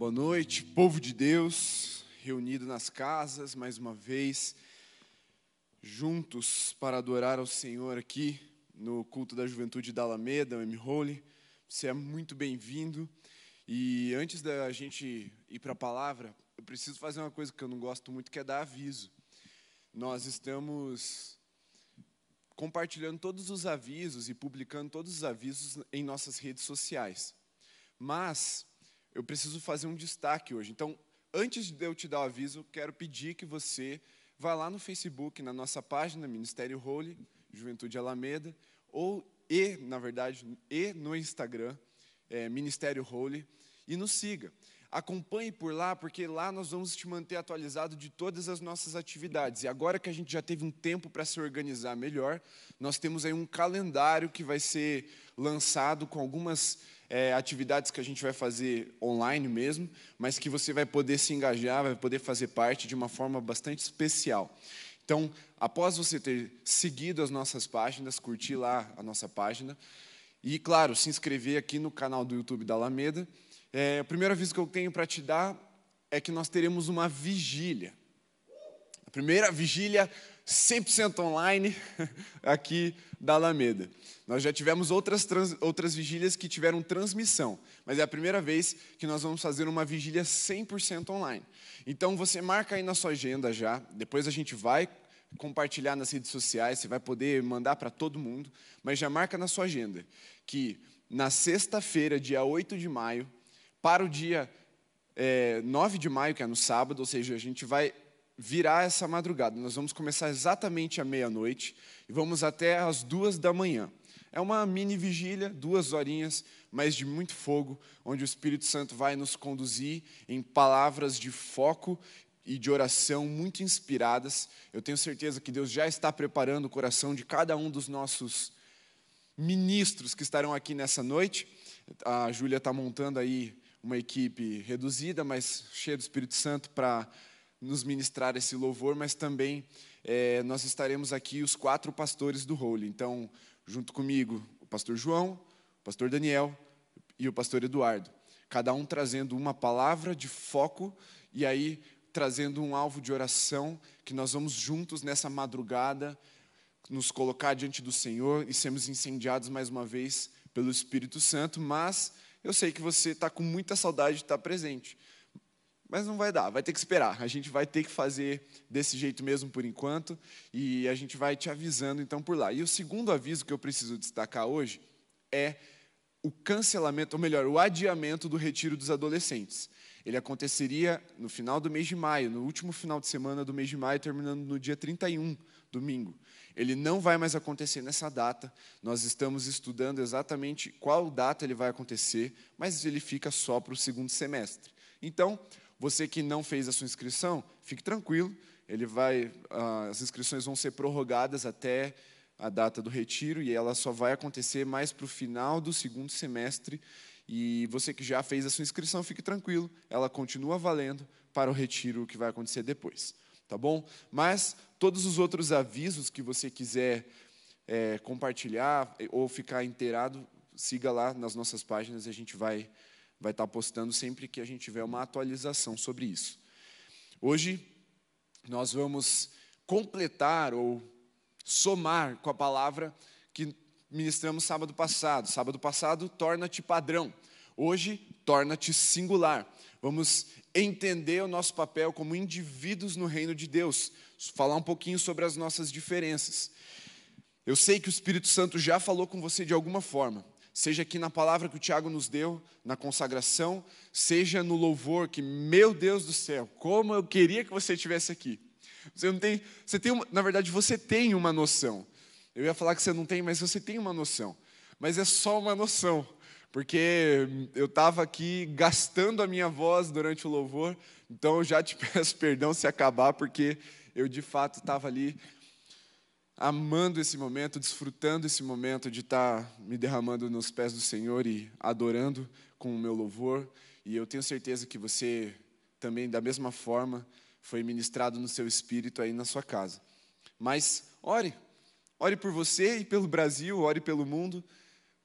Boa noite, povo de Deus, reunido nas casas mais uma vez, juntos para adorar ao Senhor aqui no culto da juventude da Alameda, o M-Holy. Você é muito bem-vindo. E antes da gente ir para a palavra, eu preciso fazer uma coisa que eu não gosto muito, que é dar aviso. Nós estamos compartilhando todos os avisos e publicando todos os avisos em nossas redes sociais. Mas eu preciso fazer um destaque hoje. Então, antes de eu te dar o aviso, quero pedir que você vá lá no Facebook, na nossa página Ministério Holy, Juventude Alameda, ou e, na verdade, e no Instagram, é, Ministério Holy, e nos siga. Acompanhe por lá, porque lá nós vamos te manter atualizado de todas as nossas atividades. E agora que a gente já teve um tempo para se organizar melhor, nós temos aí um calendário que vai ser lançado com algumas é, atividades que a gente vai fazer online mesmo, mas que você vai poder se engajar, vai poder fazer parte de uma forma bastante especial. Então, após você ter seguido as nossas páginas, curtir lá a nossa página, e, claro, se inscrever aqui no canal do YouTube da Alameda, é, o primeiro aviso que eu tenho para te dar é que nós teremos uma vigília. A primeira vigília 100% online aqui da Alameda. Nós já tivemos outras, trans, outras vigílias que tiveram transmissão, mas é a primeira vez que nós vamos fazer uma vigília 100% online. Então você marca aí na sua agenda já, depois a gente vai compartilhar nas redes sociais, você vai poder mandar para todo mundo, mas já marca na sua agenda que na sexta-feira, dia 8 de maio, para o dia é, 9 de maio, que é no sábado, ou seja, a gente vai virar essa madrugada. Nós vamos começar exatamente à meia-noite e vamos até às duas da manhã. É uma mini vigília, duas horinhas, mas de muito fogo, onde o Espírito Santo vai nos conduzir em palavras de foco e de oração muito inspiradas. Eu tenho certeza que Deus já está preparando o coração de cada um dos nossos ministros que estarão aqui nessa noite. A Júlia está montando aí uma equipe reduzida, mas cheia do Espírito Santo para nos ministrar esse louvor, mas também é, nós estaremos aqui os quatro pastores do Holy. Então, junto comigo, o pastor João, o pastor Daniel e o pastor Eduardo. Cada um trazendo uma palavra de foco e aí trazendo um alvo de oração que nós vamos juntos nessa madrugada nos colocar diante do Senhor e sermos incendiados mais uma vez pelo Espírito Santo, mas eu sei que você está com muita saudade de estar presente. Mas não vai dar, vai ter que esperar. A gente vai ter que fazer desse jeito mesmo por enquanto e a gente vai te avisando então por lá. E o segundo aviso que eu preciso destacar hoje é o cancelamento, ou melhor, o adiamento do retiro dos adolescentes. Ele aconteceria no final do mês de maio, no último final de semana do mês de maio, terminando no dia 31, domingo. Ele não vai mais acontecer nessa data. Nós estamos estudando exatamente qual data ele vai acontecer, mas ele fica só para o segundo semestre. Então, você que não fez a sua inscrição, fique tranquilo, ele vai, as inscrições vão ser prorrogadas até a data do retiro e ela só vai acontecer mais para o final do segundo semestre. E você que já fez a sua inscrição, fique tranquilo, ela continua valendo para o retiro que vai acontecer depois, tá bom? Mas todos os outros avisos que você quiser é, compartilhar ou ficar inteirado, siga lá nas nossas páginas e a gente vai vai estar postando sempre que a gente tiver uma atualização sobre isso. Hoje nós vamos completar ou somar com a palavra que ministramos sábado passado. Sábado passado, torna-te padrão. Hoje, torna-te singular. Vamos entender o nosso papel como indivíduos no reino de Deus, falar um pouquinho sobre as nossas diferenças. Eu sei que o Espírito Santo já falou com você de alguma forma, seja aqui na palavra que o Tiago nos deu, na consagração, seja no louvor, que, meu Deus do céu, como eu queria que você estivesse aqui. Você não tem, você tem uma, na verdade, você tem uma noção. Eu ia falar que você não tem, mas você tem uma noção. Mas é só uma noção, porque eu estava aqui gastando a minha voz durante o louvor, então eu já te peço perdão se acabar, porque eu de fato estava ali amando esse momento, desfrutando esse momento de estar tá me derramando nos pés do Senhor e adorando com o meu louvor. E eu tenho certeza que você também, da mesma forma, foi ministrado no seu espírito aí na sua casa. Mas ore, ore por você e pelo Brasil, ore pelo mundo.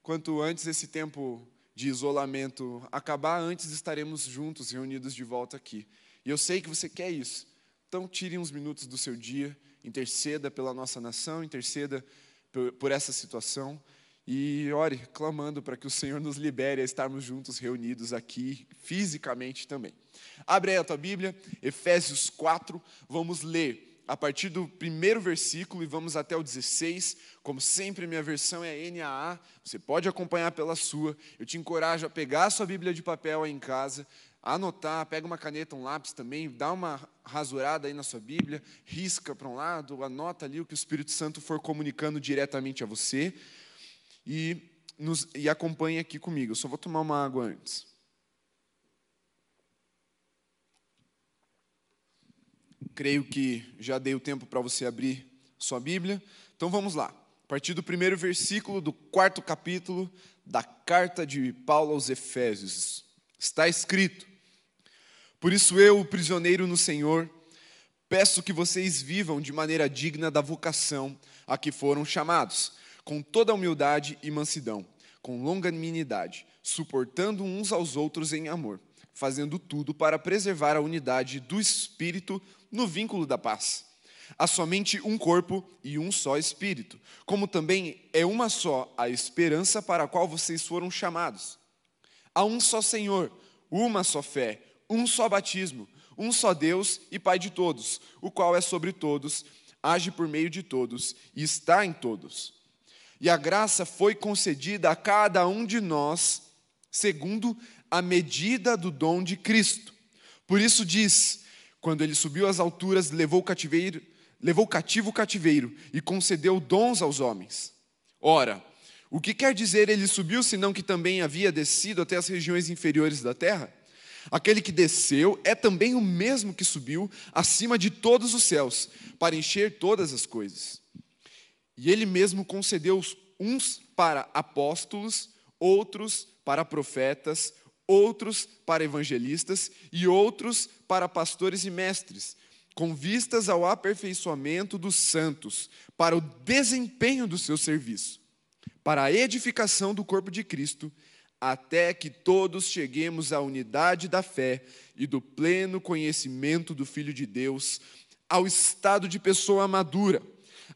Quanto antes esse tempo de isolamento acabar, antes estaremos juntos, reunidos de volta aqui. E eu sei que você quer isso. Então, tire uns minutos do seu dia, interceda pela nossa nação, interceda por essa situação e ore clamando para que o Senhor nos libere a estarmos juntos reunidos aqui fisicamente também. Abre aí a tua Bíblia, Efésios 4, vamos ler a partir do primeiro versículo e vamos até o 16. Como sempre, minha versão é NAA, você pode acompanhar pela sua. Eu te encorajo a pegar a sua Bíblia de papel aí em casa, anotar, pega uma caneta, um lápis também, dá uma rasurada aí na sua Bíblia, risca para um lado, anota ali o que o Espírito Santo for comunicando diretamente a você e, nos, e acompanhe aqui comigo. Eu só vou tomar uma água antes. Creio que já dei o tempo para você abrir sua Bíblia. Então vamos lá. A partir do primeiro versículo do quarto capítulo da carta de Paulo aos Efésios. Está escrito: Por isso eu, prisioneiro no Senhor, peço que vocês vivam de maneira digna da vocação a que foram chamados com toda humildade e mansidão, com longanimidade, suportando uns aos outros em amor, fazendo tudo para preservar a unidade do espírito no vínculo da paz. Há somente um corpo e um só espírito, como também é uma só a esperança para a qual vocês foram chamados. Há um só Senhor, uma só fé, um só batismo, um só Deus e Pai de todos, o qual é sobre todos, age por meio de todos e está em todos. E a graça foi concedida a cada um de nós, segundo a medida do dom de Cristo. Por isso diz: quando ele subiu às alturas, levou cativeiro, levou cativo o cativeiro e concedeu dons aos homens. Ora, o que quer dizer ele subiu, senão que também havia descido até as regiões inferiores da terra? Aquele que desceu é também o mesmo que subiu acima de todos os céus, para encher todas as coisas. E ele mesmo concedeu uns para apóstolos, outros para profetas, outros para evangelistas e outros para pastores e mestres, com vistas ao aperfeiçoamento dos santos, para o desempenho do seu serviço, para a edificação do corpo de Cristo, até que todos cheguemos à unidade da fé e do pleno conhecimento do Filho de Deus, ao estado de pessoa madura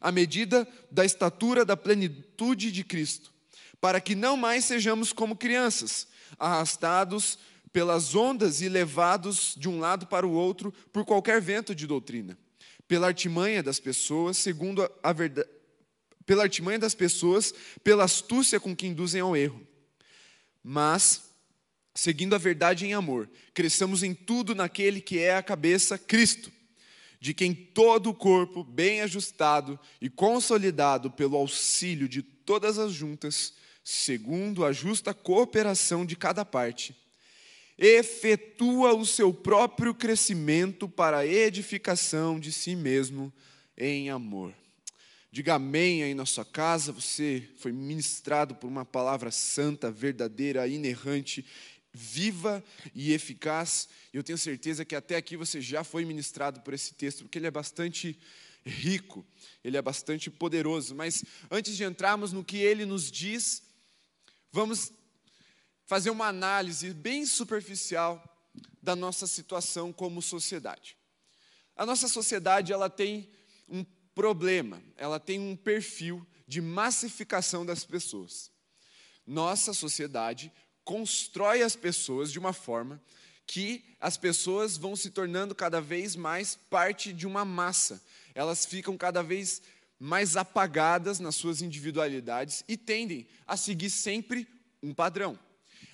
à medida da estatura da plenitude de Cristo, para que não mais sejamos como crianças, arrastados pelas ondas e levados de um lado para o outro por qualquer vento de doutrina, pela artimanha das pessoas, segundo a verdade, pela artimanha das pessoas, pela astúcia com que induzem ao erro. Mas, seguindo a verdade em amor, cresçamos em tudo naquele que é a cabeça, Cristo de quem todo o corpo, bem ajustado e consolidado pelo auxílio de todas as juntas, segundo a justa cooperação de cada parte, efetua o seu próprio crescimento para a edificação de si mesmo em amor. Diga amém aí na sua casa, você foi ministrado por uma palavra santa, verdadeira, inerrante viva e eficaz. E eu tenho certeza que até aqui você já foi ministrado por esse texto, porque ele é bastante rico, ele é bastante poderoso. Mas antes de entrarmos no que ele nos diz, vamos fazer uma análise bem superficial da nossa situação como sociedade. A nossa sociedade ela tem um problema, ela tem um perfil de massificação das pessoas. Nossa sociedade constrói as pessoas de uma forma que as pessoas vão se tornando cada vez mais parte de uma massa. Elas ficam cada vez mais apagadas nas suas individualidades e tendem a seguir sempre um padrão.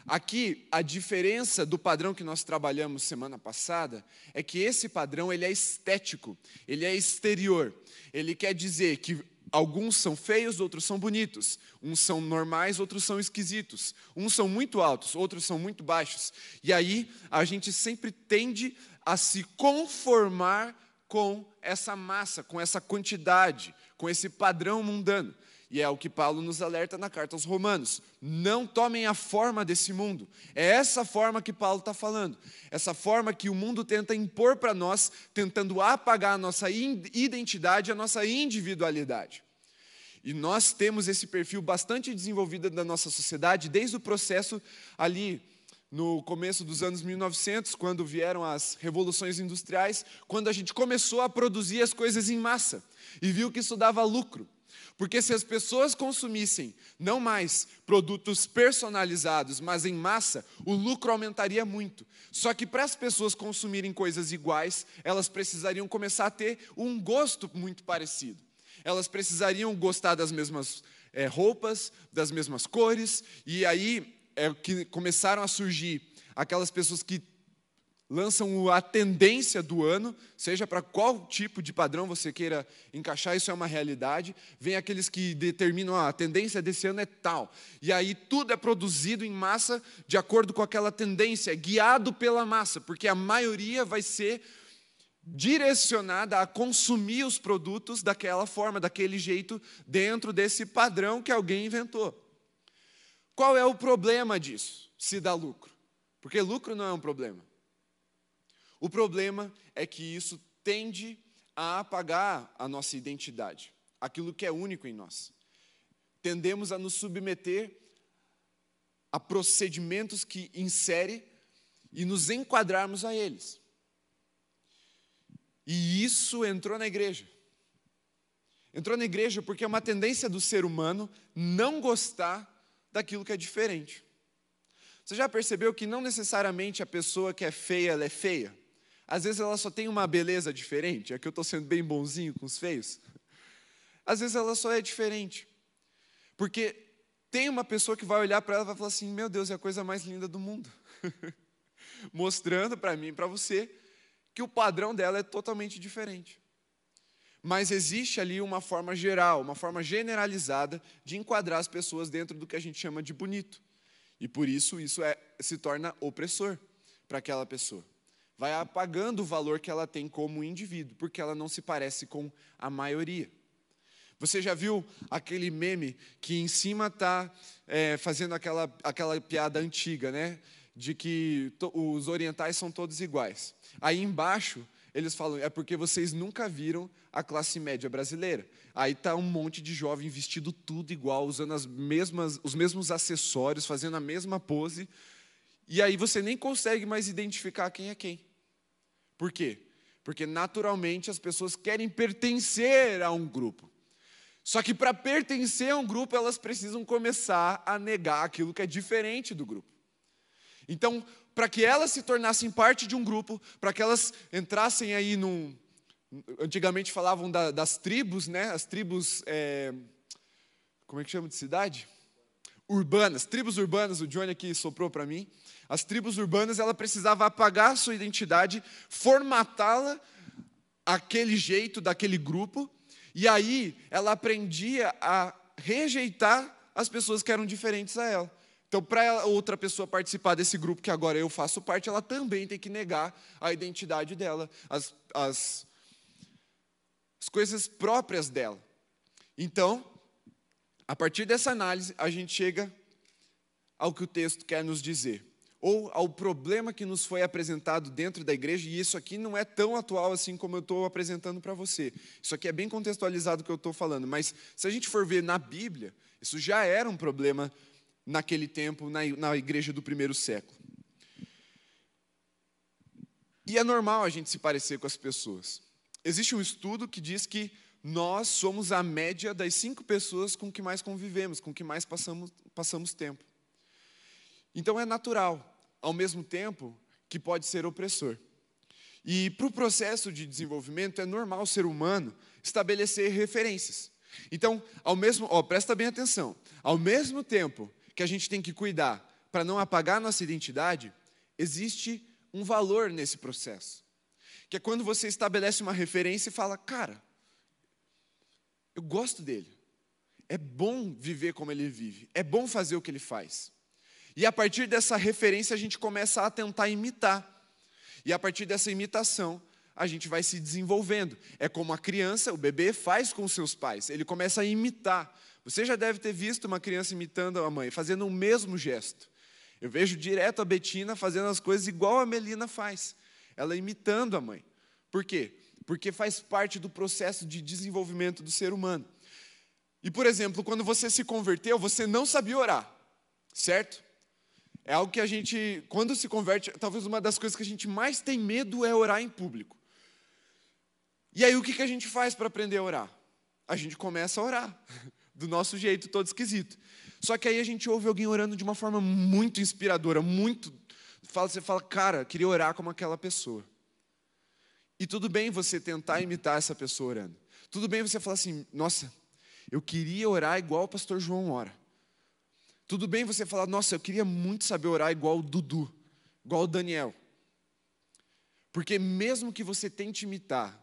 Aqui, a diferença do padrão que nós trabalhamos semana passada é que esse padrão ele é estético, ele é exterior. Ele quer dizer que Alguns são feios, outros são bonitos. Uns são normais, outros são esquisitos. Uns são muito altos, outros são muito baixos. E aí a gente sempre tende a se conformar com essa massa, com essa quantidade, com esse padrão mundano. E é o que Paulo nos alerta na carta aos Romanos. Não tomem a forma desse mundo. É essa forma que Paulo está falando. Essa forma que o mundo tenta impor para nós, tentando apagar a nossa identidade, a nossa individualidade. E nós temos esse perfil bastante desenvolvido da nossa sociedade desde o processo ali no começo dos anos 1900, quando vieram as revoluções industriais, quando a gente começou a produzir as coisas em massa e viu que isso dava lucro. Porque se as pessoas consumissem não mais produtos personalizados, mas em massa, o lucro aumentaria muito. Só que para as pessoas consumirem coisas iguais, elas precisariam começar a ter um gosto muito parecido. Elas precisariam gostar das mesmas é, roupas, das mesmas cores, e aí é que começaram a surgir aquelas pessoas que lançam a tendência do ano, seja para qual tipo de padrão você queira encaixar, isso é uma realidade. Vem aqueles que determinam ah, a tendência desse ano é tal. E aí tudo é produzido em massa de acordo com aquela tendência, guiado pela massa, porque a maioria vai ser direcionada a consumir os produtos daquela forma, daquele jeito, dentro desse padrão que alguém inventou. Qual é o problema disso? Se dá lucro. Porque lucro não é um problema. O problema é que isso tende a apagar a nossa identidade, aquilo que é único em nós. Tendemos a nos submeter a procedimentos que insere e nos enquadrarmos a eles. E isso entrou na igreja. Entrou na igreja porque é uma tendência do ser humano não gostar daquilo que é diferente. Você já percebeu que não necessariamente a pessoa que é feia, ela é feia? Às vezes ela só tem uma beleza diferente, é que eu estou sendo bem bonzinho com os feios. Às vezes ela só é diferente. Porque tem uma pessoa que vai olhar para ela e vai falar assim: Meu Deus, é a coisa mais linda do mundo. Mostrando para mim e para você que o padrão dela é totalmente diferente. Mas existe ali uma forma geral, uma forma generalizada de enquadrar as pessoas dentro do que a gente chama de bonito. E por isso isso é, se torna opressor para aquela pessoa vai apagando o valor que ela tem como indivíduo, porque ela não se parece com a maioria. Você já viu aquele meme que em cima está é, fazendo aquela, aquela piada antiga, né? De que os orientais são todos iguais. Aí embaixo eles falam, é porque vocês nunca viram a classe média brasileira. Aí está um monte de jovem vestido tudo igual, usando as mesmas, os mesmos acessórios, fazendo a mesma pose. E aí você nem consegue mais identificar quem é quem. Por quê? Porque naturalmente as pessoas querem pertencer a um grupo. Só que para pertencer a um grupo, elas precisam começar a negar aquilo que é diferente do grupo. Então, para que elas se tornassem parte de um grupo, para que elas entrassem aí num. Antigamente falavam da, das tribos, né? As tribos. É, como é que chama de cidade? Urbanas, tribos urbanas, o Johnny aqui soprou para mim. As tribos urbanas, ela precisava apagar a sua identidade, formatá-la aquele jeito daquele grupo, e aí ela aprendia a rejeitar as pessoas que eram diferentes a ela. Então, para outra pessoa participar desse grupo que agora eu faço parte, ela também tem que negar a identidade dela, as, as, as coisas próprias dela. Então, a partir dessa análise, a gente chega ao que o texto quer nos dizer ou ao problema que nos foi apresentado dentro da igreja, e isso aqui não é tão atual assim como eu estou apresentando para você. Isso aqui é bem contextualizado o que eu estou falando, mas se a gente for ver na Bíblia, isso já era um problema naquele tempo, na, na igreja do primeiro século. E é normal a gente se parecer com as pessoas. Existe um estudo que diz que nós somos a média das cinco pessoas com que mais convivemos, com que mais passamos, passamos tempo. Então é natural, ao mesmo tempo que pode ser opressor. E para o processo de desenvolvimento é normal o ser humano estabelecer referências. Então, ao mesmo, ó, presta bem atenção, ao mesmo tempo que a gente tem que cuidar para não apagar nossa identidade, existe um valor nesse processo. Que é quando você estabelece uma referência e fala, cara, eu gosto dele. É bom viver como ele vive. É bom fazer o que ele faz. E a partir dessa referência a gente começa a tentar imitar. E a partir dessa imitação, a gente vai se desenvolvendo. É como a criança, o bebê faz com seus pais, ele começa a imitar. Você já deve ter visto uma criança imitando a mãe, fazendo o mesmo gesto. Eu vejo direto a Betina fazendo as coisas igual a Melina faz, ela imitando a mãe. Por quê? Porque faz parte do processo de desenvolvimento do ser humano. E, por exemplo, quando você se converteu, você não sabia orar, certo? É algo que a gente, quando se converte, talvez uma das coisas que a gente mais tem medo é orar em público. E aí, o que a gente faz para aprender a orar? A gente começa a orar, do nosso jeito todo esquisito. Só que aí a gente ouve alguém orando de uma forma muito inspiradora, muito. Você fala, cara, queria orar como aquela pessoa. E tudo bem você tentar imitar essa pessoa orando. Tudo bem você falar assim, nossa, eu queria orar igual o pastor João ora. Tudo bem você falar, nossa, eu queria muito saber orar igual o Dudu, igual o Daniel. Porque mesmo que você tente imitar,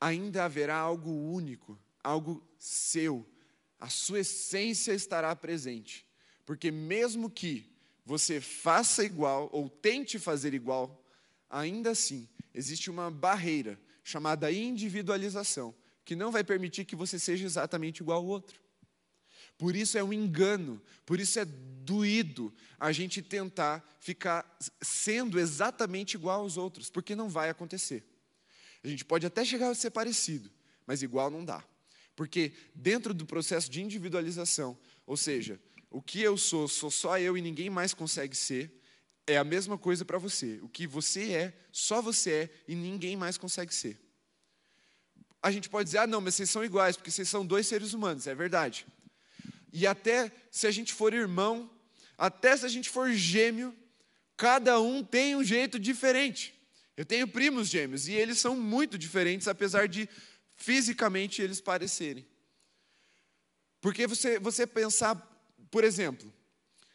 ainda haverá algo único, algo seu. A sua essência estará presente. Porque mesmo que você faça igual ou tente fazer igual, ainda assim existe uma barreira chamada individualização, que não vai permitir que você seja exatamente igual ao outro. Por isso é um engano, por isso é doído a gente tentar ficar sendo exatamente igual aos outros, porque não vai acontecer. A gente pode até chegar a ser parecido, mas igual não dá. Porque dentro do processo de individualização, ou seja, o que eu sou, sou só eu e ninguém mais consegue ser, é a mesma coisa para você. O que você é, só você é e ninguém mais consegue ser a gente pode dizer, ah, não, mas vocês são iguais, porque vocês são dois seres humanos, é verdade. E até se a gente for irmão, até se a gente for gêmeo, cada um tem um jeito diferente. Eu tenho primos gêmeos e eles são muito diferentes, apesar de fisicamente eles parecerem. Porque você, você pensar, por exemplo,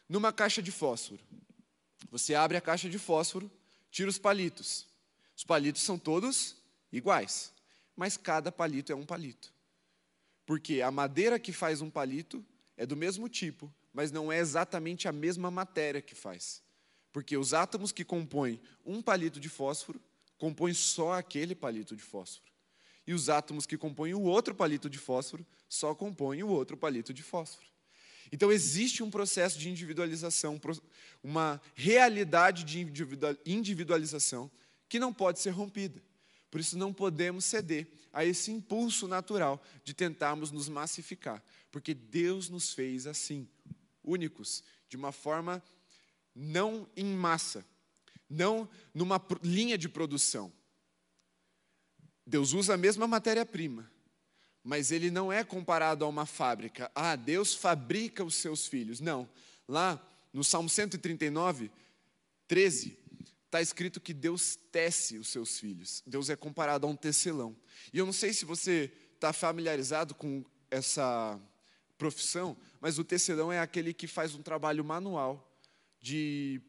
numa caixa de fósforo. Você abre a caixa de fósforo, tira os palitos. Os palitos são todos iguais mas cada palito é um palito. Porque a madeira que faz um palito é do mesmo tipo, mas não é exatamente a mesma matéria que faz. Porque os átomos que compõem um palito de fósforo compõem só aquele palito de fósforo. E os átomos que compõem o outro palito de fósforo só compõem o outro palito de fósforo. Então existe um processo de individualização, uma realidade de individualização que não pode ser rompida. Por isso não podemos ceder a esse impulso natural de tentarmos nos massificar, porque Deus nos fez assim, únicos, de uma forma não em massa, não numa linha de produção. Deus usa a mesma matéria-prima, mas ele não é comparado a uma fábrica. Ah, Deus fabrica os seus filhos. Não. Lá no Salmo 139, 13, está escrito que Deus tece os seus filhos. Deus é comparado a um tecelão. E eu não sei se você está familiarizado com essa profissão, mas o tecelão é aquele que faz um trabalho manual de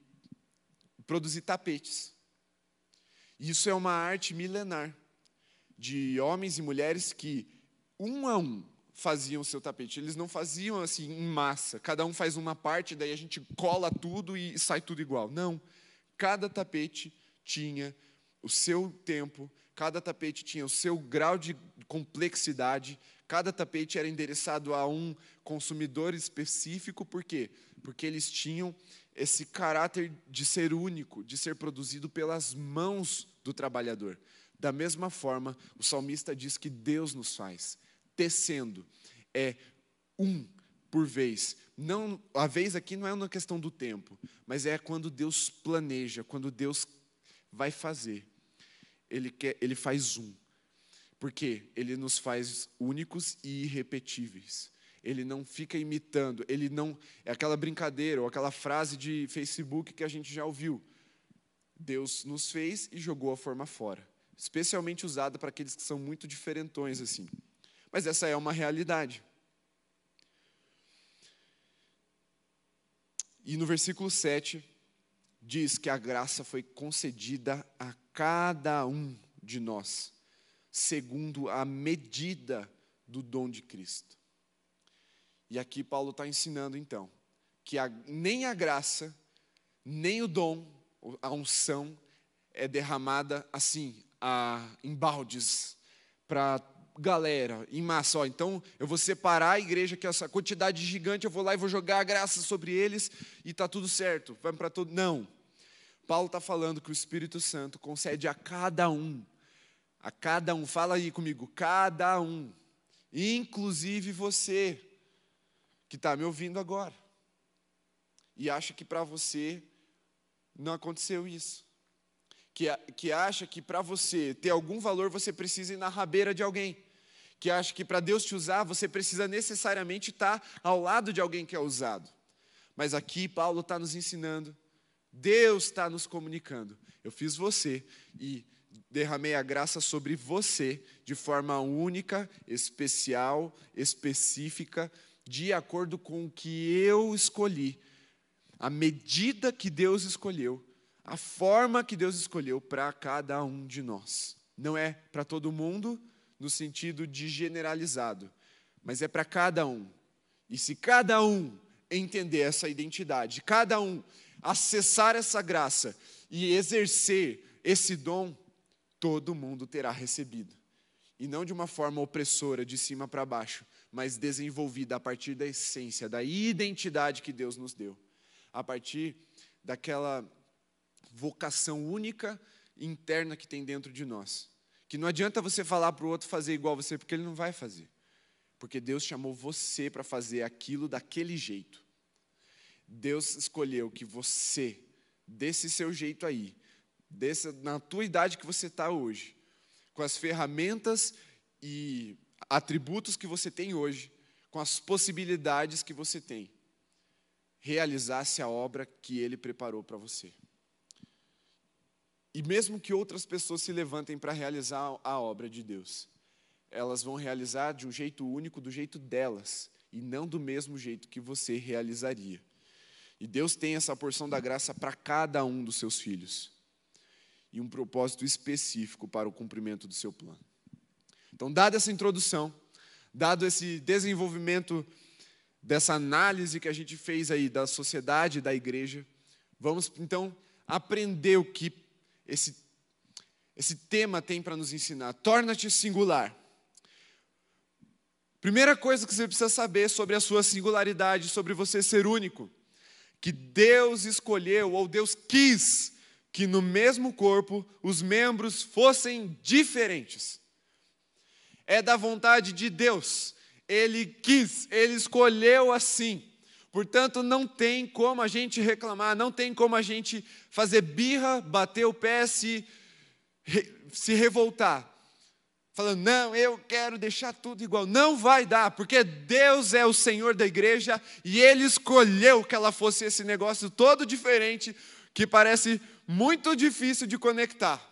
produzir tapetes. Isso é uma arte milenar de homens e mulheres que, um a um, faziam o seu tapete. Eles não faziam assim em massa, cada um faz uma parte, daí a gente cola tudo e sai tudo igual. Não. Cada tapete tinha o seu tempo, cada tapete tinha o seu grau de complexidade, cada tapete era endereçado a um consumidor específico, por quê? Porque eles tinham esse caráter de ser único, de ser produzido pelas mãos do trabalhador. Da mesma forma, o salmista diz que Deus nos faz, tecendo, é um por vez. Não, a vez aqui não é uma questão do tempo, mas é quando Deus planeja, quando Deus vai fazer. Ele, quer, ele faz um. Porque ele nos faz únicos e irrepetíveis. Ele não fica imitando, ele não. É aquela brincadeira ou aquela frase de Facebook que a gente já ouviu. Deus nos fez e jogou a forma fora. Especialmente usada para aqueles que são muito diferentões assim. Mas essa é uma realidade. E no versículo 7 diz que a graça foi concedida a cada um de nós, segundo a medida do dom de Cristo. E aqui Paulo está ensinando então que a, nem a graça, nem o dom, a unção é derramada assim, a, em baldes, para galera, em massa. Ó, então eu vou separar a igreja, que é essa quantidade gigante, eu vou lá e vou jogar a graça sobre eles e está tudo certo. Vai para todo. Não. Paulo está falando que o Espírito Santo concede a cada um, a cada um, fala aí comigo, cada um, inclusive você que está me ouvindo agora e acha que para você não aconteceu isso. Que, que acha que para você ter algum valor você precisa ir na rabeira de alguém. Que acha que para Deus te usar você precisa necessariamente estar ao lado de alguém que é usado. Mas aqui Paulo está nos ensinando, Deus está nos comunicando. Eu fiz você e derramei a graça sobre você de forma única, especial, específica, de acordo com o que eu escolhi a medida que Deus escolheu, a forma que Deus escolheu para cada um de nós. Não é para todo mundo no sentido de generalizado, mas é para cada um. E se cada um entender essa identidade, cada um acessar essa graça e exercer esse dom, todo mundo terá recebido. E não de uma forma opressora, de cima para baixo, mas desenvolvida a partir da essência, da identidade que Deus nos deu a partir daquela vocação única interna que tem dentro de nós. Que não adianta você falar para o outro fazer igual você, porque ele não vai fazer. Porque Deus chamou você para fazer aquilo daquele jeito. Deus escolheu que você, desse seu jeito aí, desse, na tua idade que você está hoje, com as ferramentas e atributos que você tem hoje, com as possibilidades que você tem, realizasse a obra que ele preparou para você. E mesmo que outras pessoas se levantem para realizar a obra de Deus, elas vão realizar de um jeito único, do jeito delas, e não do mesmo jeito que você realizaria. E Deus tem essa porção da graça para cada um dos seus filhos, e um propósito específico para o cumprimento do seu plano. Então, dada essa introdução, dado esse desenvolvimento dessa análise que a gente fez aí da sociedade, da igreja, vamos então aprender o que esse, esse tema tem para nos ensinar. Torna-te singular. Primeira coisa que você precisa saber sobre a sua singularidade, sobre você ser único, que Deus escolheu ou Deus quis que no mesmo corpo os membros fossem diferentes. É da vontade de Deus ele quis, ele escolheu assim. Portanto, não tem como a gente reclamar, não tem como a gente fazer birra, bater o pé, se, se revoltar. Falando, não, eu quero deixar tudo igual. Não vai dar, porque Deus é o Senhor da igreja e Ele escolheu que ela fosse esse negócio todo diferente, que parece muito difícil de conectar.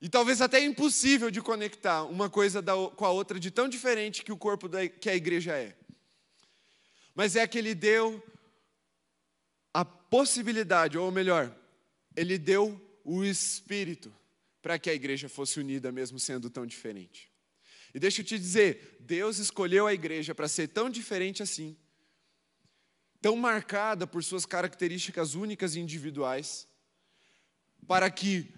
E talvez até impossível de conectar uma coisa com a outra de tão diferente que o corpo da, que a igreja é. Mas é que ele deu a possibilidade, ou melhor, ele deu o espírito para que a igreja fosse unida, mesmo sendo tão diferente. E deixa eu te dizer, Deus escolheu a igreja para ser tão diferente assim, tão marcada por suas características únicas e individuais, para que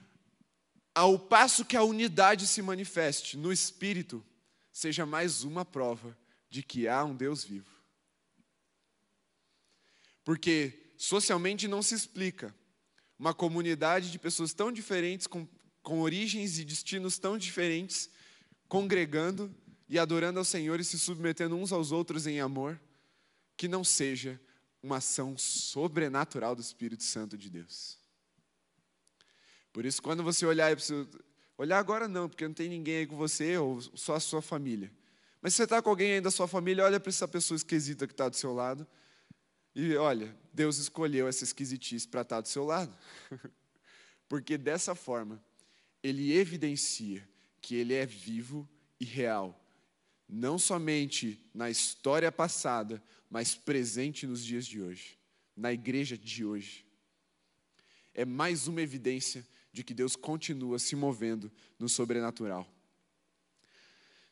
ao passo que a unidade se manifeste no Espírito, seja mais uma prova de que há um Deus vivo. Porque socialmente não se explica uma comunidade de pessoas tão diferentes, com, com origens e destinos tão diferentes, congregando e adorando ao Senhor e se submetendo uns aos outros em amor, que não seja uma ação sobrenatural do Espírito Santo de Deus. Por isso, quando você olhar, olhar agora não, porque não tem ninguém aí com você, ou só a sua família. Mas se você está com alguém aí da sua família, olha para essa pessoa esquisita que está do seu lado. E olha, Deus escolheu essa esquisitice para estar tá do seu lado. porque dessa forma, Ele evidencia que Ele é vivo e real. Não somente na história passada, mas presente nos dias de hoje, na igreja de hoje. É mais uma evidência de que Deus continua se movendo no sobrenatural.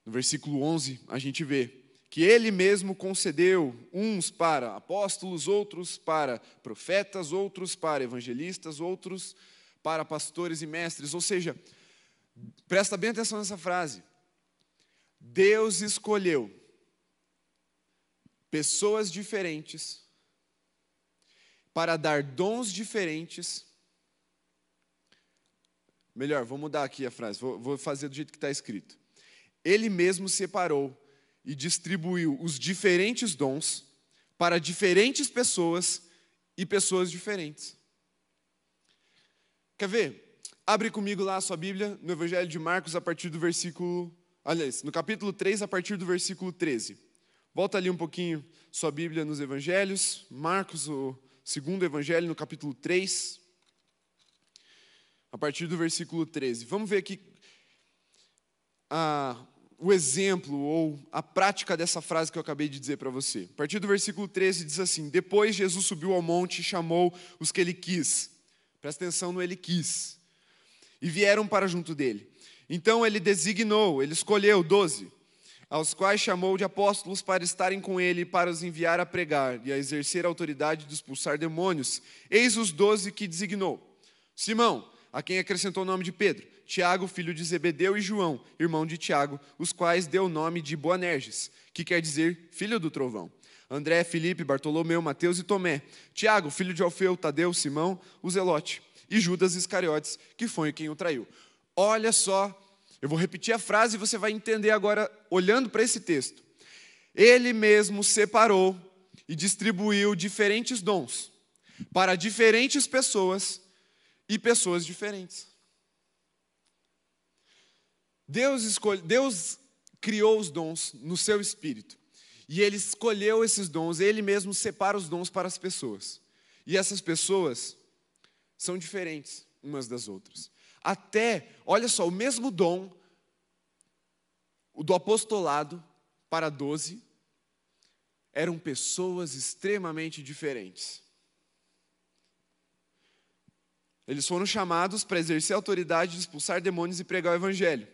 No versículo 11, a gente vê que ele mesmo concedeu uns para apóstolos, outros para profetas, outros para evangelistas, outros para pastores e mestres. Ou seja, presta bem atenção nessa frase. Deus escolheu pessoas diferentes para dar dons diferentes Melhor, vou mudar aqui a frase, vou, vou fazer do jeito que está escrito. Ele mesmo separou e distribuiu os diferentes dons para diferentes pessoas e pessoas diferentes. Quer ver? Abre comigo lá a sua Bíblia no Evangelho de Marcos a partir do versículo, aliás, no capítulo 3 a partir do versículo 13. Volta ali um pouquinho sua Bíblia nos Evangelhos, Marcos, o segundo Evangelho, no capítulo 3, a partir do versículo 13. Vamos ver aqui a, o exemplo ou a prática dessa frase que eu acabei de dizer para você. A partir do versículo 13 diz assim: Depois Jesus subiu ao monte e chamou os que ele quis. Presta atenção no ele quis. E vieram para junto dele. Então ele designou, ele escolheu doze aos quais chamou de apóstolos para estarem com ele para os enviar a pregar e a exercer a autoridade de expulsar demônios. Eis os doze que designou: Simão, a quem acrescentou o nome de Pedro, Tiago, filho de Zebedeu, e João, irmão de Tiago, os quais deu o nome de Boanerges, que quer dizer filho do trovão. André, Felipe, Bartolomeu, Mateus e Tomé, Tiago, filho de Alfeu, Tadeu, Simão, o Zelote, e Judas Iscariotes, que foi quem o traiu. Olha só eu vou repetir a frase e você vai entender agora, olhando para esse texto. Ele mesmo separou e distribuiu diferentes dons para diferentes pessoas e pessoas diferentes. Deus, escolhe, Deus criou os dons no seu espírito. E ele escolheu esses dons, ele mesmo separa os dons para as pessoas. E essas pessoas são diferentes umas das outras. Até, olha só, o mesmo dom, o do apostolado para doze, eram pessoas extremamente diferentes. Eles foram chamados para exercer autoridade de expulsar demônios e pregar o evangelho,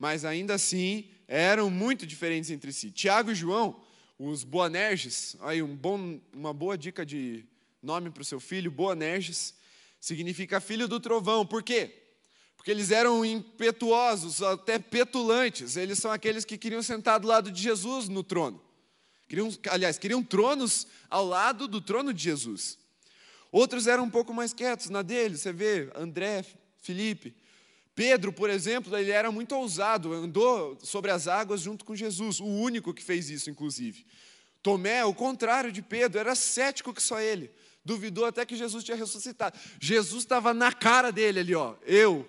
mas ainda assim eram muito diferentes entre si. Tiago e João, os Boanerges, aí um bom, uma boa dica de nome para o seu filho, Boanerges, significa filho do trovão. Por quê? porque eles eram impetuosos, até petulantes. Eles são aqueles que queriam sentar do lado de Jesus no trono. Queriam, aliás, queriam tronos ao lado do trono de Jesus. Outros eram um pouco mais quietos na dele. Você vê André, Felipe. Pedro, por exemplo, ele era muito ousado, andou sobre as águas junto com Jesus, o único que fez isso, inclusive. Tomé, o contrário de Pedro, era cético que só ele. Duvidou até que Jesus tinha ressuscitado. Jesus estava na cara dele ali, ó. Eu,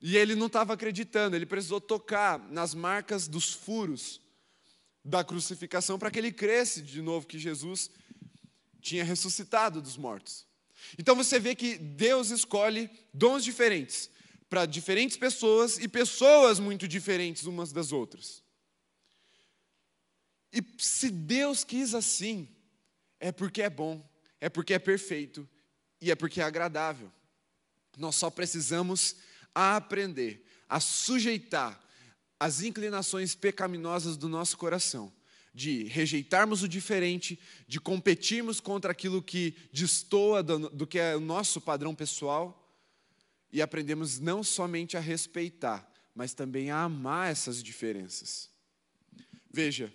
e ele não estava acreditando, ele precisou tocar nas marcas dos furos da crucificação para que ele cresce de novo que Jesus tinha ressuscitado dos mortos. Então você vê que Deus escolhe dons diferentes para diferentes pessoas e pessoas muito diferentes umas das outras. E se Deus quis assim, é porque é bom, é porque é perfeito e é porque é agradável. Nós só precisamos aprender a sujeitar as inclinações pecaminosas do nosso coração, de rejeitarmos o diferente, de competirmos contra aquilo que destoa do, do que é o nosso padrão pessoal, e aprendemos não somente a respeitar, mas também a amar essas diferenças. Veja,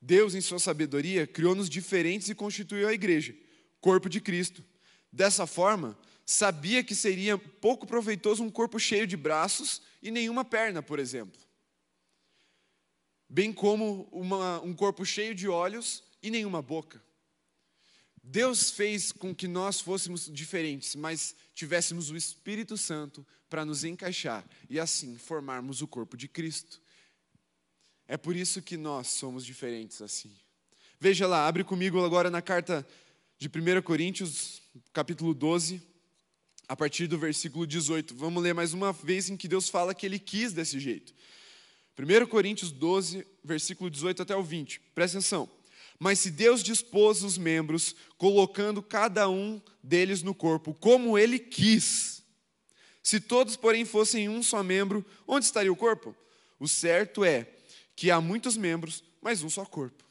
Deus, em sua sabedoria, criou-nos diferentes e constituiu a igreja, corpo de Cristo. Dessa forma, sabia que seria pouco proveitoso um corpo cheio de braços e nenhuma perna, por exemplo. Bem como uma, um corpo cheio de olhos e nenhuma boca. Deus fez com que nós fôssemos diferentes, mas tivéssemos o Espírito Santo para nos encaixar e assim formarmos o corpo de Cristo. É por isso que nós somos diferentes assim. Veja lá, abre comigo agora na carta de 1 Coríntios, capítulo 12 a partir do versículo 18. Vamos ler mais uma vez em que Deus fala que ele quis desse jeito. 1 Coríntios 12, versículo 18 até o 20. Presta atenção. Mas se Deus dispôs os membros, colocando cada um deles no corpo, como ele quis, se todos, porém, fossem um só membro, onde estaria o corpo? O certo é que há muitos membros, mas um só corpo.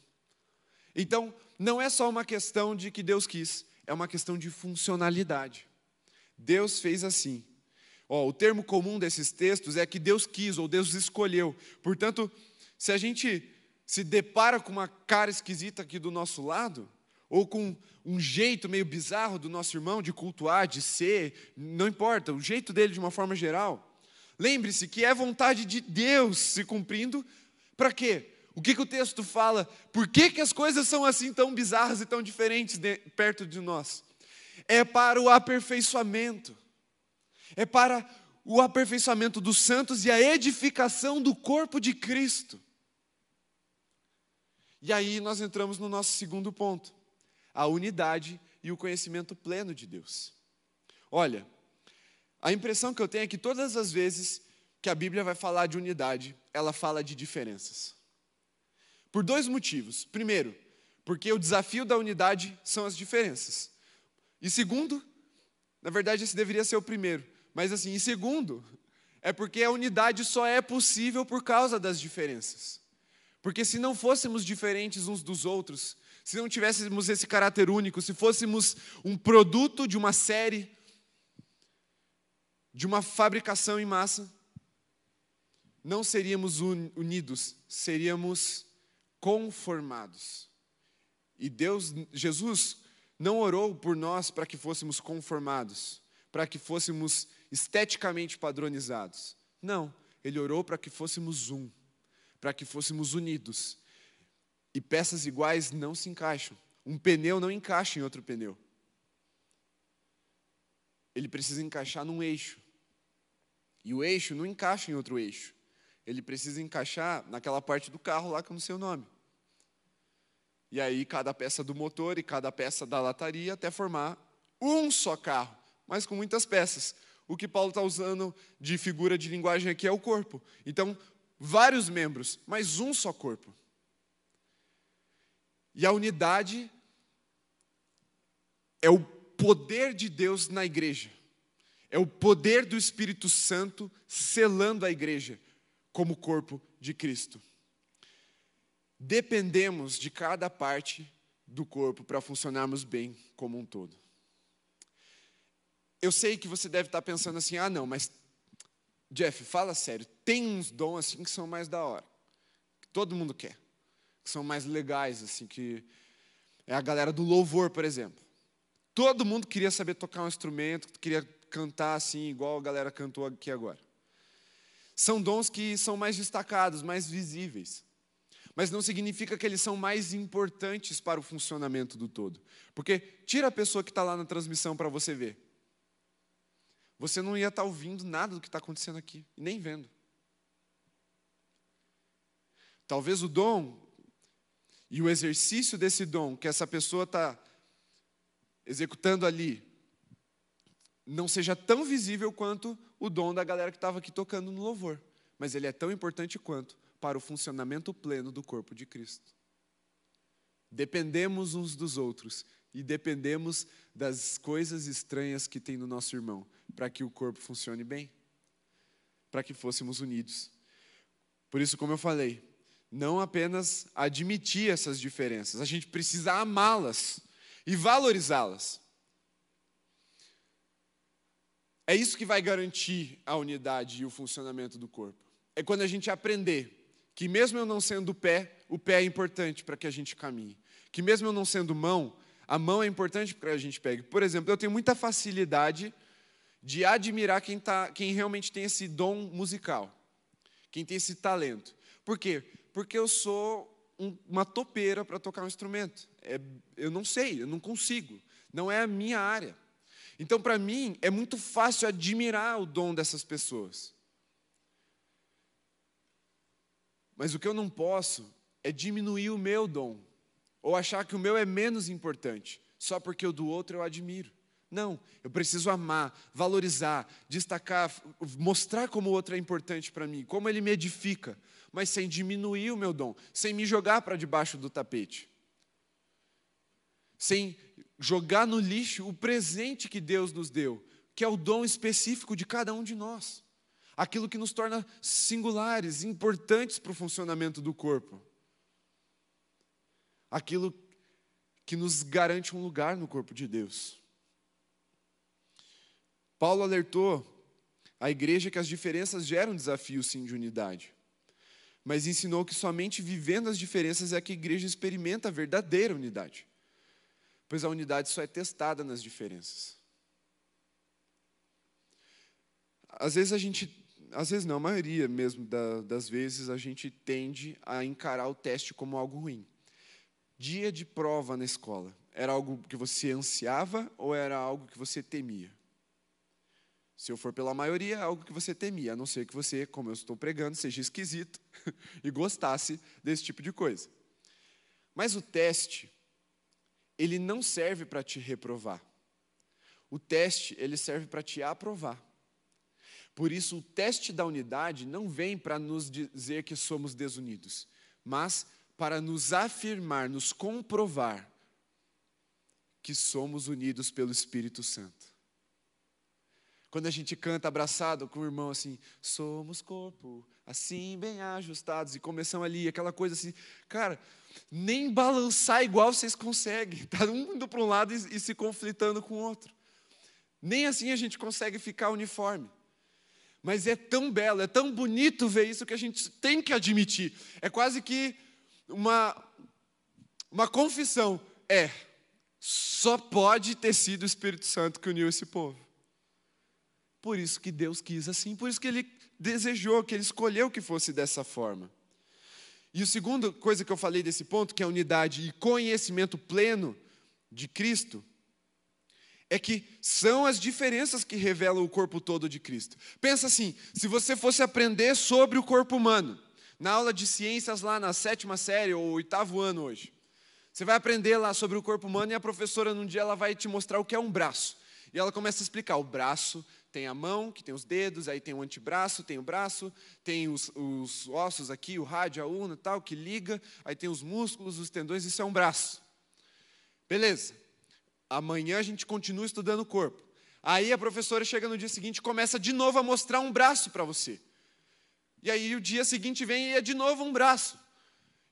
Então, não é só uma questão de que Deus quis, é uma questão de funcionalidade. Deus fez assim. Ó, o termo comum desses textos é que Deus quis ou Deus escolheu. Portanto, se a gente se depara com uma cara esquisita aqui do nosso lado, ou com um jeito meio bizarro do nosso irmão de cultuar, de ser, não importa, o jeito dele de uma forma geral, lembre-se que é vontade de Deus se cumprindo, para quê? O que, que o texto fala? Por que, que as coisas são assim tão bizarras e tão diferentes de, perto de nós? É para o aperfeiçoamento, é para o aperfeiçoamento dos santos e a edificação do corpo de Cristo. E aí nós entramos no nosso segundo ponto: a unidade e o conhecimento pleno de Deus. Olha, a impressão que eu tenho é que todas as vezes que a Bíblia vai falar de unidade, ela fala de diferenças. Por dois motivos. Primeiro, porque o desafio da unidade são as diferenças. E segundo, na verdade esse deveria ser o primeiro, mas assim, e segundo, é porque a unidade só é possível por causa das diferenças. Porque se não fôssemos diferentes uns dos outros, se não tivéssemos esse caráter único, se fôssemos um produto de uma série, de uma fabricação em massa, não seríamos unidos, seríamos conformados. E Deus, Jesus, não orou por nós para que fôssemos conformados, para que fôssemos esteticamente padronizados. Não, Ele orou para que fôssemos um, para que fôssemos unidos. E peças iguais não se encaixam. Um pneu não encaixa em outro pneu. Ele precisa encaixar num eixo. E o eixo não encaixa em outro eixo ele precisa encaixar naquela parte do carro lá com o seu nome. E aí, cada peça do motor e cada peça da lataria até formar um só carro, mas com muitas peças. O que Paulo está usando de figura de linguagem aqui é o corpo. Então, vários membros, mas um só corpo. E a unidade é o poder de Deus na igreja. É o poder do Espírito Santo selando a igreja como corpo de Cristo. Dependemos de cada parte do corpo para funcionarmos bem como um todo. Eu sei que você deve estar pensando assim: ah, não, mas Jeff, fala sério, tem uns dons assim que são mais da hora, que todo mundo quer, que são mais legais, assim, que é a galera do louvor, por exemplo. Todo mundo queria saber tocar um instrumento, queria cantar assim, igual a galera cantou aqui agora. São dons que são mais destacados, mais visíveis. Mas não significa que eles são mais importantes para o funcionamento do todo. Porque tira a pessoa que está lá na transmissão para você ver. Você não ia estar ouvindo nada do que está acontecendo aqui, nem vendo. Talvez o dom e o exercício desse dom que essa pessoa está executando ali não seja tão visível quanto o dom da galera que estava aqui tocando no louvor, mas ele é tão importante quanto para o funcionamento pleno do corpo de Cristo. Dependemos uns dos outros e dependemos das coisas estranhas que tem no nosso irmão para que o corpo funcione bem, para que fôssemos unidos. Por isso, como eu falei, não apenas admitir essas diferenças, a gente precisa amá-las e valorizá-las. É isso que vai garantir a unidade e o funcionamento do corpo. É quando a gente aprender que, mesmo eu não sendo pé, o pé é importante para que a gente caminhe. Que, mesmo eu não sendo mão, a mão é importante para que a gente pegue. Por exemplo, eu tenho muita facilidade de admirar quem, tá, quem realmente tem esse dom musical, quem tem esse talento. Por quê? Porque eu sou um, uma topeira para tocar um instrumento. É, eu não sei, eu não consigo. Não é a minha área. Então, para mim, é muito fácil admirar o dom dessas pessoas. Mas o que eu não posso é diminuir o meu dom, ou achar que o meu é menos importante, só porque o do outro eu admiro. Não, eu preciso amar, valorizar, destacar, mostrar como o outro é importante para mim, como ele me edifica, mas sem diminuir o meu dom, sem me jogar para debaixo do tapete, sem jogar no lixo o presente que Deus nos deu, que é o dom específico de cada um de nós. Aquilo que nos torna singulares, importantes para o funcionamento do corpo. Aquilo que nos garante um lugar no corpo de Deus. Paulo alertou a igreja que as diferenças geram desafios sim de unidade, mas ensinou que somente vivendo as diferenças é que a igreja experimenta a verdadeira unidade pois a unidade só é testada nas diferenças. Às vezes a gente às vezes não, a maioria mesmo da, das vezes, a gente tende a encarar o teste como algo ruim. Dia de prova na escola, era algo que você ansiava ou era algo que você temia? Se eu for pela maioria, é algo que você temia, a não ser que você, como eu estou pregando, seja esquisito e gostasse desse tipo de coisa. Mas o teste, ele não serve para te reprovar. O teste, ele serve para te aprovar. Por isso, o teste da unidade não vem para nos dizer que somos desunidos, mas para nos afirmar, nos comprovar que somos unidos pelo Espírito Santo. Quando a gente canta abraçado com o irmão assim, somos corpo, assim bem ajustados, e começamos ali, aquela coisa assim, cara, nem balançar igual vocês conseguem, tá um indo para um lado e, e se conflitando com o outro. Nem assim a gente consegue ficar uniforme. Mas é tão belo, é tão bonito ver isso que a gente tem que admitir. É quase que uma, uma confissão. É, só pode ter sido o Espírito Santo que uniu esse povo. Por isso que Deus quis assim, por isso que Ele desejou, que Ele escolheu que fosse dessa forma. E a segunda coisa que eu falei desse ponto, que é a unidade e conhecimento pleno de Cristo, é que são as diferenças que revelam o corpo todo de Cristo. Pensa assim: se você fosse aprender sobre o corpo humano, na aula de ciências lá na sétima série ou oitavo ano hoje, você vai aprender lá sobre o corpo humano e a professora num dia ela vai te mostrar o que é um braço. E ela começa a explicar: o braço tem a mão, que tem os dedos, aí tem o antebraço, tem o braço, tem os, os ossos aqui, o rádio, a urna tal, que liga, aí tem os músculos, os tendões, isso é um braço. Beleza. Amanhã a gente continua estudando o corpo. Aí a professora chega no dia seguinte e começa de novo a mostrar um braço para você. E aí o dia seguinte vem e é de novo um braço.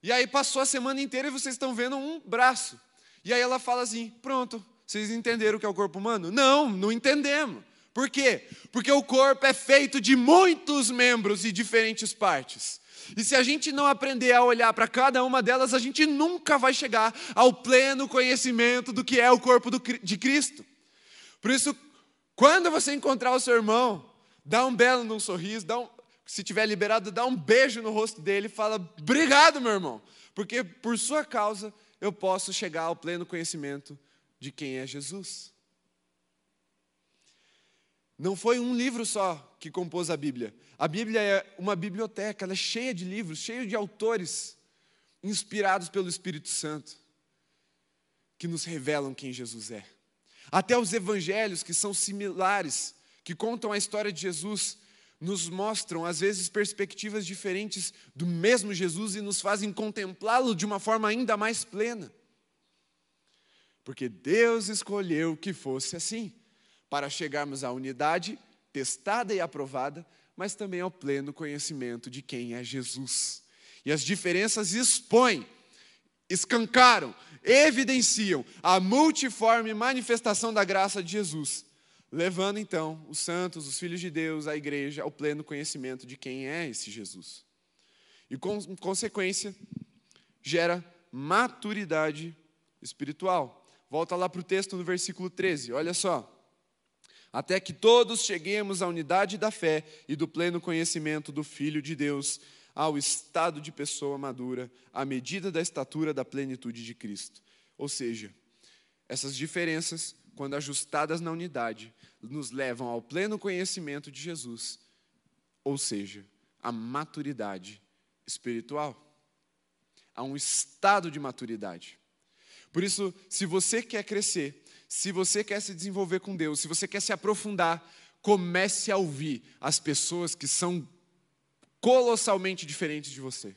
E aí passou a semana inteira e vocês estão vendo um braço. E aí ela fala assim: pronto, vocês entenderam o que é o corpo humano? Não, não entendemos. Por quê? Porque o corpo é feito de muitos membros e diferentes partes. E se a gente não aprender a olhar para cada uma delas, a gente nunca vai chegar ao pleno conhecimento do que é o corpo de Cristo. Por isso, quando você encontrar o seu irmão, dá um belo num sorriso, dá um, se tiver liberado, dá um beijo no rosto dele e fala: "Obrigado, meu irmão, porque por sua causa eu posso chegar ao pleno conhecimento de quem é Jesus." Não foi um livro só que compôs a Bíblia. A Bíblia é uma biblioteca, ela é cheia de livros, cheia de autores inspirados pelo Espírito Santo, que nos revelam quem Jesus é. Até os evangelhos, que são similares, que contam a história de Jesus, nos mostram, às vezes, perspectivas diferentes do mesmo Jesus e nos fazem contemplá-lo de uma forma ainda mais plena. Porque Deus escolheu que fosse assim para chegarmos à unidade testada e aprovada, mas também ao pleno conhecimento de quem é Jesus. E as diferenças expõem, escancaram, evidenciam a multiforme manifestação da graça de Jesus, levando então os santos, os filhos de Deus, a igreja ao pleno conhecimento de quem é esse Jesus. E com consequência, gera maturidade espiritual. Volta lá para o texto no versículo 13, olha só até que todos cheguemos à unidade da fé e do pleno conhecimento do Filho de Deus, ao estado de pessoa madura, à medida da estatura da plenitude de Cristo. Ou seja, essas diferenças, quando ajustadas na unidade, nos levam ao pleno conhecimento de Jesus, ou seja, à maturidade espiritual, a um estado de maturidade. Por isso, se você quer crescer, se você quer se desenvolver com Deus, se você quer se aprofundar, comece a ouvir as pessoas que são colossalmente diferentes de você.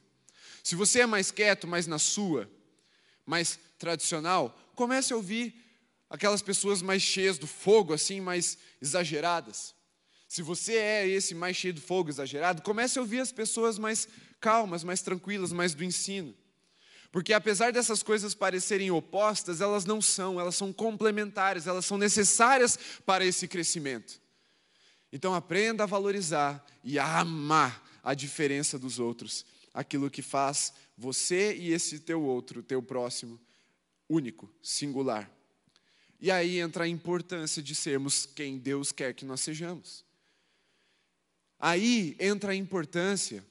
Se você é mais quieto, mais na sua, mais tradicional, comece a ouvir aquelas pessoas mais cheias do fogo, assim, mais exageradas. Se você é esse mais cheio do fogo, exagerado, comece a ouvir as pessoas mais calmas, mais tranquilas, mais do ensino. Porque apesar dessas coisas parecerem opostas, elas não são, elas são complementares, elas são necessárias para esse crescimento. Então aprenda a valorizar e a amar a diferença dos outros, aquilo que faz você e esse teu outro, teu próximo, único, singular. E aí entra a importância de sermos quem Deus quer que nós sejamos. Aí entra a importância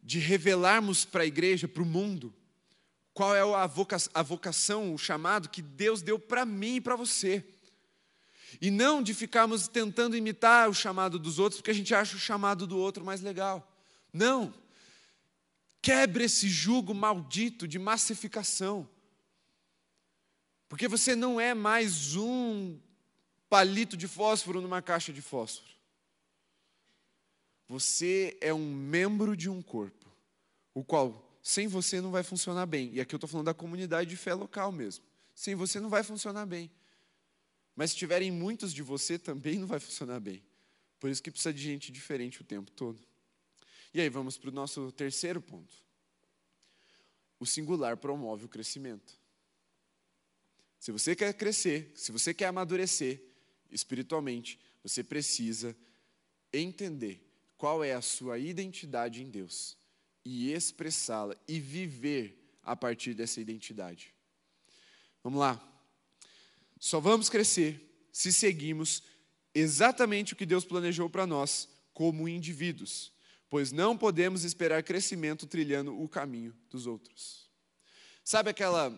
de revelarmos para a igreja, para o mundo, qual é a vocação, a vocação, o chamado que Deus deu para mim e para você. E não de ficarmos tentando imitar o chamado dos outros, porque a gente acha o chamado do outro mais legal. Não. Quebre esse jugo maldito de massificação. Porque você não é mais um palito de fósforo numa caixa de fósforo. Você é um membro de um corpo, o qual sem você não vai funcionar bem. E aqui eu estou falando da comunidade de fé local mesmo. Sem você não vai funcionar bem. Mas se tiverem muitos de você, também não vai funcionar bem. Por isso que precisa de gente diferente o tempo todo. E aí vamos para o nosso terceiro ponto. O singular promove o crescimento. Se você quer crescer, se você quer amadurecer espiritualmente, você precisa entender qual é a sua identidade em Deus e expressá-la e viver a partir dessa identidade. Vamos lá. Só vamos crescer se seguimos exatamente o que Deus planejou para nós como indivíduos, pois não podemos esperar crescimento trilhando o caminho dos outros. Sabe aquela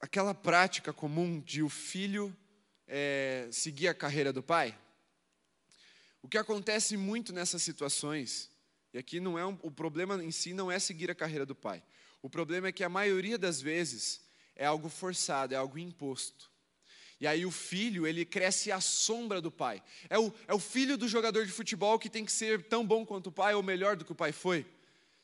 aquela prática comum de o filho é, seguir a carreira do pai? O que acontece muito nessas situações, e aqui não é um, o problema em si não é seguir a carreira do pai. O problema é que a maioria das vezes é algo forçado, é algo imposto. E aí o filho, ele cresce à sombra do pai. É o, é o filho do jogador de futebol que tem que ser tão bom quanto o pai ou melhor do que o pai foi.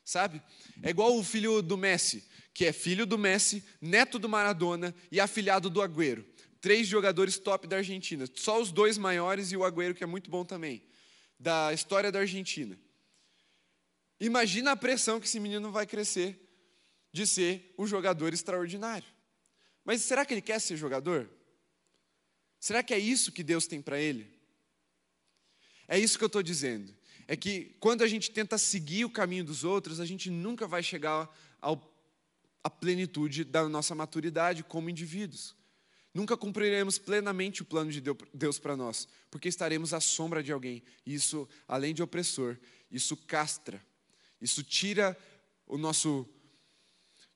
Sabe? É igual o filho do Messi, que é filho do Messi, neto do Maradona e afilhado do Agüero três jogadores top da Argentina. Só os dois maiores e o Agüero, que é muito bom também, da história da Argentina. Imagina a pressão que esse menino vai crescer de ser um jogador extraordinário. Mas será que ele quer ser jogador? Será que é isso que Deus tem para ele? É isso que eu estou dizendo. É que quando a gente tenta seguir o caminho dos outros, a gente nunca vai chegar ao, à plenitude da nossa maturidade como indivíduos. Nunca cumpriremos plenamente o plano de Deus para nós, porque estaremos à sombra de alguém. E isso, além de opressor, isso castra, isso tira o nosso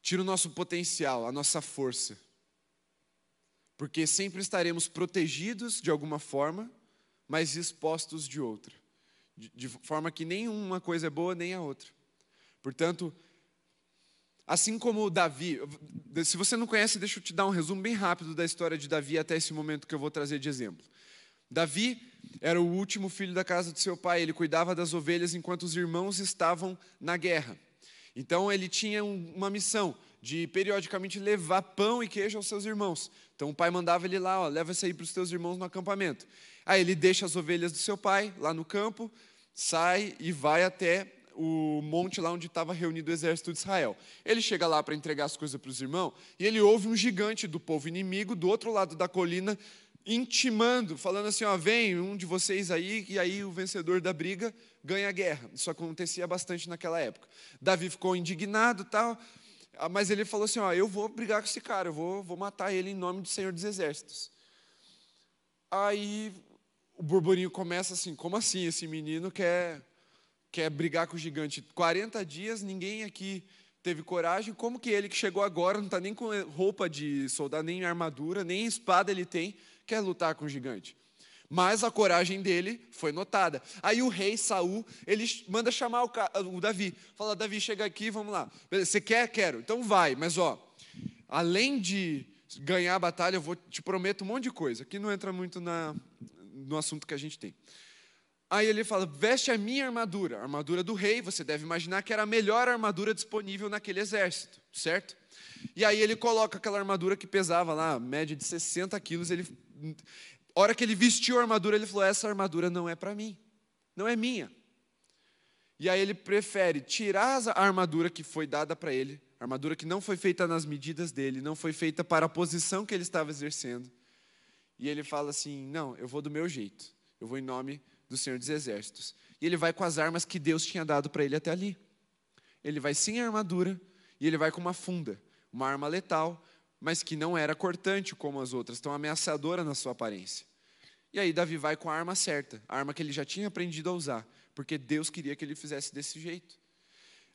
tira o nosso potencial, a nossa força. Porque sempre estaremos protegidos de alguma forma, mas expostos de outra. De, de forma que nem uma coisa é boa, nem a outra. Portanto, Assim como Davi, se você não conhece, deixa eu te dar um resumo bem rápido da história de Davi até esse momento que eu vou trazer de exemplo. Davi era o último filho da casa de seu pai, ele cuidava das ovelhas enquanto os irmãos estavam na guerra. Então ele tinha uma missão de periodicamente levar pão e queijo aos seus irmãos. Então o pai mandava ele lá, ó, leva isso aí para os teus irmãos no acampamento. Aí ele deixa as ovelhas do seu pai lá no campo, sai e vai até o monte lá onde estava reunido o exército de Israel. Ele chega lá para entregar as coisas para os irmãos e ele ouve um gigante do povo inimigo do outro lado da colina intimando, falando assim: ó, vem um de vocês aí, e aí o vencedor da briga ganha a guerra. Isso acontecia bastante naquela época. Davi ficou indignado tal, ah, mas ele falou assim: ó, eu vou brigar com esse cara, eu vou, vou matar ele em nome do Senhor dos Exércitos. Aí o burburinho começa assim: como assim? Esse menino quer quer brigar com o gigante 40 dias, ninguém aqui teve coragem. Como que ele que chegou agora, não está nem com roupa de soldado, nem armadura, nem espada ele tem, quer lutar com o gigante? Mas a coragem dele foi notada. Aí o rei Saul, ele manda chamar o, o Davi. Fala, Davi, chega aqui, vamos lá. Você quer? Quero. Então vai. Mas ó, além de ganhar a batalha, eu vou te prometo um monte de coisa. Aqui não entra muito na, no assunto que a gente tem. Aí ele fala: veste a minha armadura, a armadura do rei. Você deve imaginar que era a melhor armadura disponível naquele exército, certo? E aí ele coloca aquela armadura que pesava lá, média de 60 quilos. Ele, hora que ele vestiu a armadura, ele falou: essa armadura não é para mim, não é minha. E aí ele prefere tirar a armadura que foi dada para ele, armadura que não foi feita nas medidas dele, não foi feita para a posição que ele estava exercendo. E ele fala assim: não, eu vou do meu jeito, eu vou em nome do Senhor dos Exércitos. E ele vai com as armas que Deus tinha dado para ele até ali. Ele vai sem armadura e ele vai com uma funda, uma arma letal, mas que não era cortante como as outras, tão ameaçadora na sua aparência. E aí Davi vai com a arma certa, a arma que ele já tinha aprendido a usar, porque Deus queria que ele fizesse desse jeito.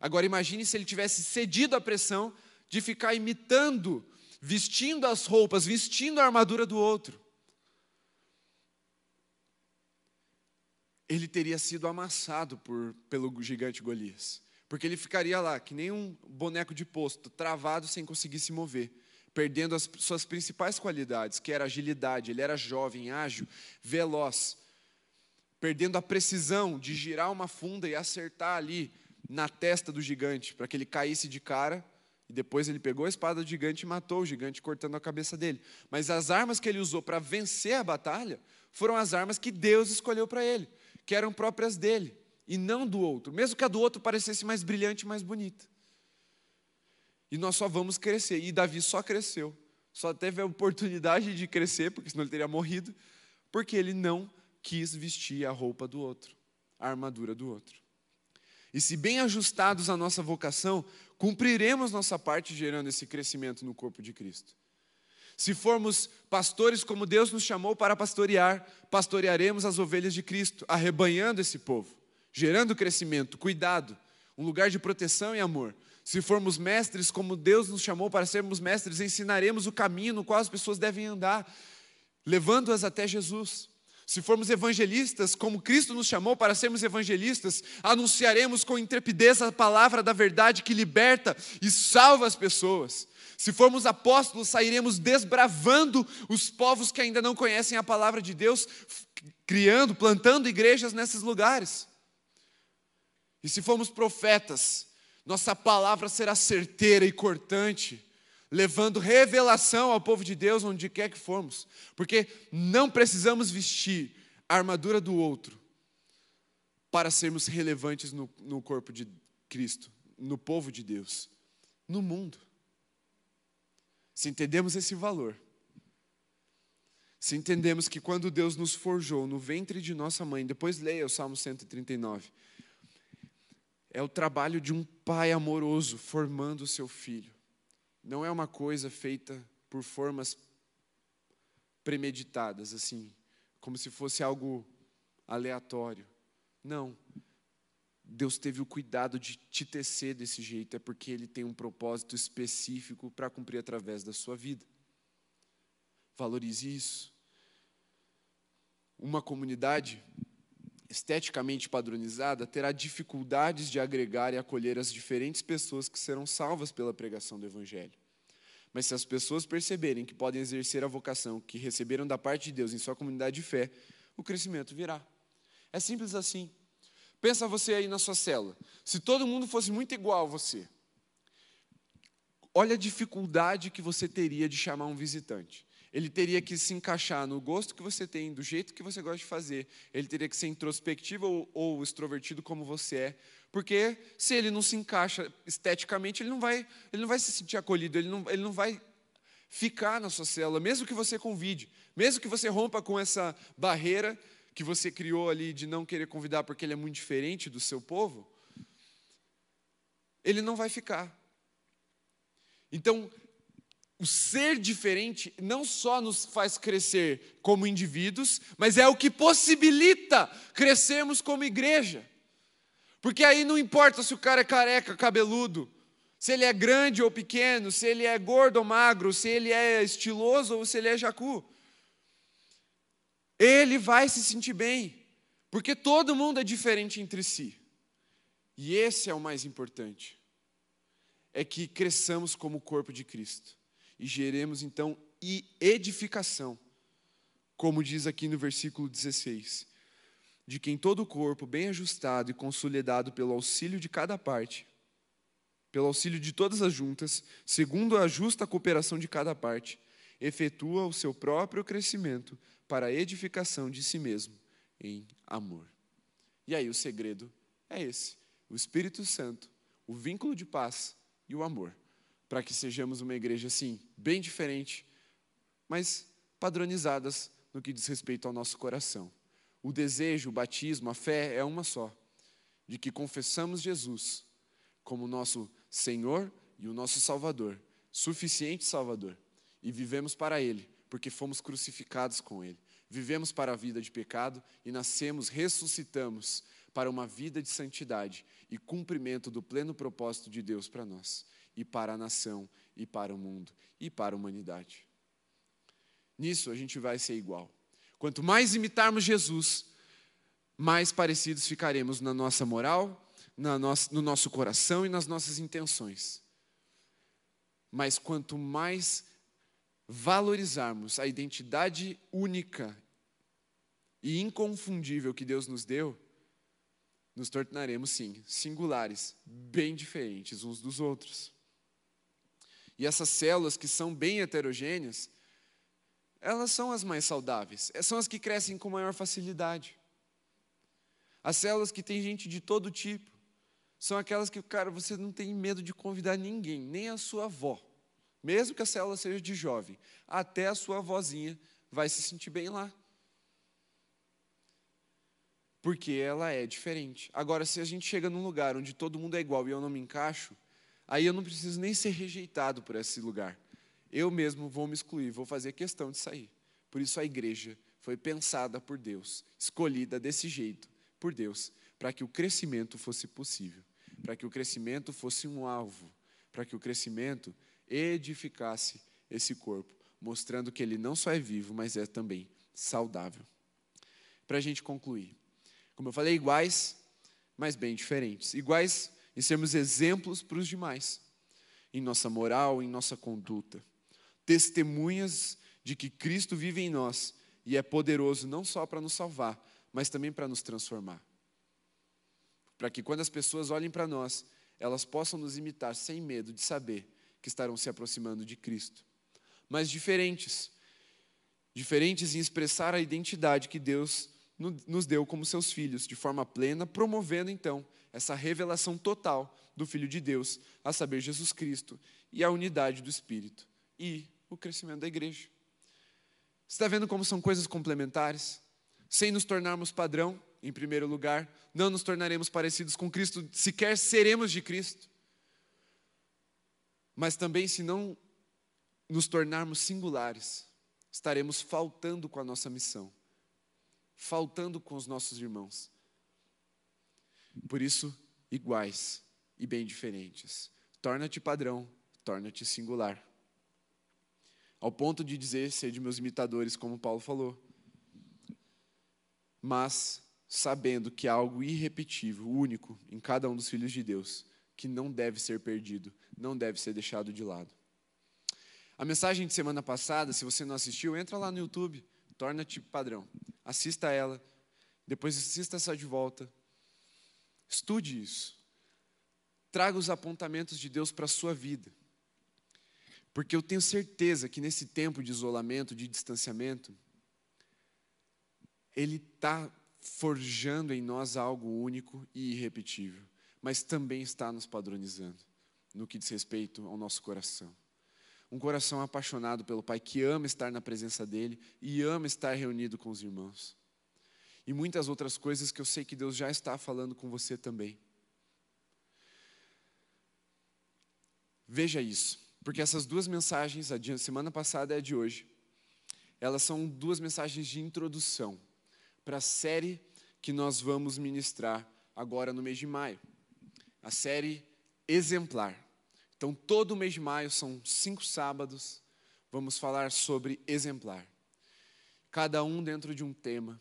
Agora imagine se ele tivesse cedido à pressão de ficar imitando, vestindo as roupas, vestindo a armadura do outro. Ele teria sido amassado por, pelo gigante Golias. Porque ele ficaria lá, que nem um boneco de posto, travado sem conseguir se mover, perdendo as suas principais qualidades, que era agilidade. Ele era jovem, ágil, veloz, perdendo a precisão de girar uma funda e acertar ali na testa do gigante, para que ele caísse de cara. E depois ele pegou a espada do gigante e matou o gigante, cortando a cabeça dele. Mas as armas que ele usou para vencer a batalha foram as armas que Deus escolheu para ele, que eram próprias dele e não do outro, mesmo que a do outro parecesse mais brilhante e mais bonita. E nós só vamos crescer. E Davi só cresceu, só teve a oportunidade de crescer, porque senão ele teria morrido, porque ele não quis vestir a roupa do outro, a armadura do outro. E se bem ajustados à nossa vocação, cumpriremos nossa parte gerando esse crescimento no corpo de Cristo. Se formos pastores como Deus nos chamou para pastorear, pastorearemos as ovelhas de Cristo, arrebanhando esse povo gerando crescimento, cuidado, um lugar de proteção e amor. Se formos mestres, como Deus nos chamou para sermos mestres, ensinaremos o caminho no qual as pessoas devem andar, levando-as até Jesus. Se formos evangelistas, como Cristo nos chamou para sermos evangelistas, anunciaremos com intrepidez a palavra da verdade que liberta e salva as pessoas. Se formos apóstolos, sairemos desbravando os povos que ainda não conhecem a palavra de Deus, criando, plantando igrejas nesses lugares. E se formos profetas, nossa palavra será certeira e cortante, levando revelação ao povo de Deus onde quer que formos, porque não precisamos vestir a armadura do outro para sermos relevantes no, no corpo de Cristo, no povo de Deus, no mundo. Se entendemos esse valor, se entendemos que quando Deus nos forjou no ventre de nossa mãe, depois leia o Salmo 139, é o trabalho de um pai amoroso formando o seu filho. Não é uma coisa feita por formas premeditadas, assim, como se fosse algo aleatório. Não. Deus teve o cuidado de te tecer desse jeito, é porque Ele tem um propósito específico para cumprir através da sua vida. Valorize isso. Uma comunidade esteticamente padronizada terá dificuldades de agregar e acolher as diferentes pessoas que serão salvas pela pregação do Evangelho. Mas se as pessoas perceberem que podem exercer a vocação que receberam da parte de Deus em sua comunidade de fé, o crescimento virá. É simples assim. Pensa você aí na sua cela. Se todo mundo fosse muito igual a você, olha a dificuldade que você teria de chamar um visitante ele teria que se encaixar no gosto que você tem, do jeito que você gosta de fazer. Ele teria que ser introspectivo ou, ou extrovertido como você é. Porque se ele não se encaixa esteticamente, ele não vai, ele não vai se sentir acolhido, ele não, ele não vai ficar na sua célula, mesmo que você convide, mesmo que você rompa com essa barreira que você criou ali de não querer convidar porque ele é muito diferente do seu povo, ele não vai ficar. Então, o ser diferente não só nos faz crescer como indivíduos, mas é o que possibilita crescermos como igreja. Porque aí não importa se o cara é careca, cabeludo, se ele é grande ou pequeno, se ele é gordo ou magro, se ele é estiloso ou se ele é jacu. Ele vai se sentir bem, porque todo mundo é diferente entre si. E esse é o mais importante. É que cresçamos como o corpo de Cristo e geremos então edificação, como diz aqui no versículo 16, de quem todo o corpo, bem ajustado e consolidado pelo auxílio de cada parte, pelo auxílio de todas as juntas, segundo a justa cooperação de cada parte, efetua o seu próprio crescimento para a edificação de si mesmo em amor. E aí o segredo é esse: o Espírito Santo, o vínculo de paz e o amor para que sejamos uma igreja, assim, bem diferente, mas padronizadas no que diz respeito ao nosso coração. O desejo, o batismo, a fé é uma só, de que confessamos Jesus como nosso Senhor e o nosso Salvador, suficiente Salvador, e vivemos para Ele, porque fomos crucificados com Ele. Vivemos para a vida de pecado e nascemos, ressuscitamos para uma vida de santidade e cumprimento do pleno propósito de Deus para nós, e para a nação, e para o mundo, e para a humanidade. Nisso a gente vai ser igual. Quanto mais imitarmos Jesus, mais parecidos ficaremos na nossa moral, na nossa, no nosso coração e nas nossas intenções. Mas quanto mais valorizarmos a identidade única e inconfundível que Deus nos deu, nos tornaremos, sim, singulares, bem diferentes uns dos outros. E essas células que são bem heterogêneas, elas são as mais saudáveis, são as que crescem com maior facilidade. As células que tem gente de todo tipo, são aquelas que, cara, você não tem medo de convidar ninguém, nem a sua avó, mesmo que a célula seja de jovem, até a sua avózinha vai se sentir bem lá. Porque ela é diferente. Agora, se a gente chega num lugar onde todo mundo é igual e eu não me encaixo, aí eu não preciso nem ser rejeitado por esse lugar. Eu mesmo vou me excluir, vou fazer questão de sair. Por isso a igreja foi pensada por Deus, escolhida desse jeito por Deus, para que o crescimento fosse possível, para que o crescimento fosse um alvo, para que o crescimento edificasse esse corpo, mostrando que ele não só é vivo, mas é também saudável. Para a gente concluir, como eu falei, iguais, mas bem diferentes. Iguais em sermos exemplos para os demais, em nossa moral, em nossa conduta. Testemunhas de que Cristo vive em nós e é poderoso não só para nos salvar, mas também para nos transformar. Para que quando as pessoas olhem para nós, elas possam nos imitar sem medo de saber que estarão se aproximando de Cristo. Mas diferentes, diferentes em expressar a identidade que Deus nos deu como seus filhos, de forma plena, promovendo então essa revelação total do Filho de Deus, a saber, Jesus Cristo, e a unidade do Espírito e o crescimento da igreja. Você está vendo como são coisas complementares? Sem nos tornarmos padrão, em primeiro lugar, não nos tornaremos parecidos com Cristo, sequer seremos de Cristo. Mas também, se não nos tornarmos singulares, estaremos faltando com a nossa missão, faltando com os nossos irmãos. Por isso, iguais e bem diferentes. Torna-te padrão, torna-te singular. Ao ponto de dizer ser de meus imitadores, como Paulo falou. Mas sabendo que há algo irrepetível, único em cada um dos filhos de Deus, que não deve ser perdido, não deve ser deixado de lado. A mensagem de semana passada, se você não assistiu, entra lá no YouTube, torna-te padrão. Assista ela, depois assista essa de volta, Estude isso. Traga os apontamentos de Deus para a sua vida. Porque eu tenho certeza que nesse tempo de isolamento, de distanciamento, Ele está forjando em nós algo único e irrepetível, mas também está nos padronizando no que diz respeito ao nosso coração. Um coração apaixonado pelo Pai, que ama estar na presença dEle e ama estar reunido com os irmãos e muitas outras coisas que eu sei que Deus já está falando com você também. Veja isso, porque essas duas mensagens, a semana passada e a de hoje, elas são duas mensagens de introdução para a série que nós vamos ministrar agora no mês de maio. A série Exemplar. Então, todo mês de maio, são cinco sábados, vamos falar sobre exemplar. Cada um dentro de um tema.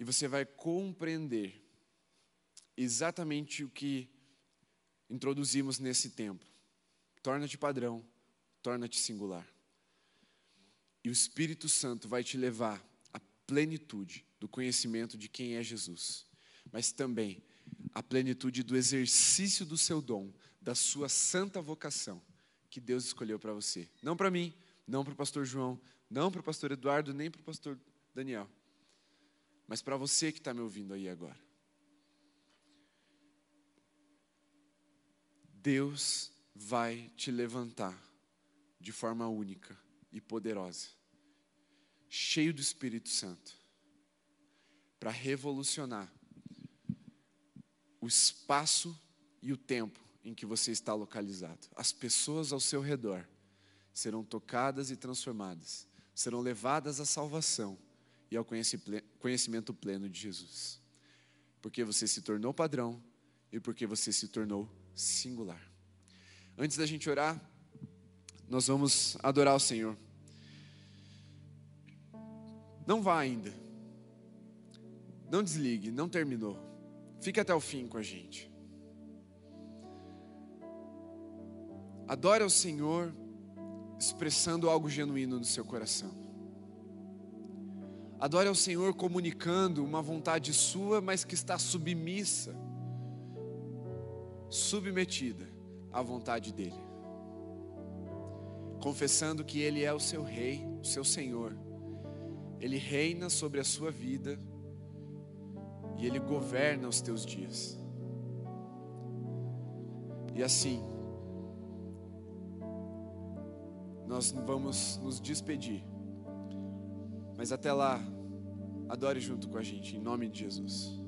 E você vai compreender exatamente o que introduzimos nesse tempo. Torna-te padrão, torna-te singular. E o Espírito Santo vai te levar à plenitude do conhecimento de quem é Jesus, mas também à plenitude do exercício do seu dom, da sua santa vocação que Deus escolheu para você. Não para mim, não para o pastor João, não para o pastor Eduardo, nem para o pastor Daniel mas para você que está me ouvindo aí agora. Deus vai te levantar de forma única e poderosa, cheio do Espírito Santo, para revolucionar o espaço e o tempo em que você está localizado. As pessoas ao seu redor serão tocadas e transformadas serão levadas à salvação e ao conhecimento pleno de Jesus. Porque você se tornou padrão e porque você se tornou singular. Antes da gente orar, nós vamos adorar o Senhor. Não vá ainda. Não desligue, não terminou. Fique até o fim com a gente. Adore ao Senhor expressando algo genuíno no seu coração. Adore ao Senhor comunicando uma vontade sua, mas que está submissa, submetida à vontade dEle. Confessando que Ele é o seu Rei, o seu Senhor. Ele reina sobre a sua vida Ele governa os teus dias. E assim, nós vamos nos despedir. Mas até lá, adore junto com a gente, em nome de Jesus.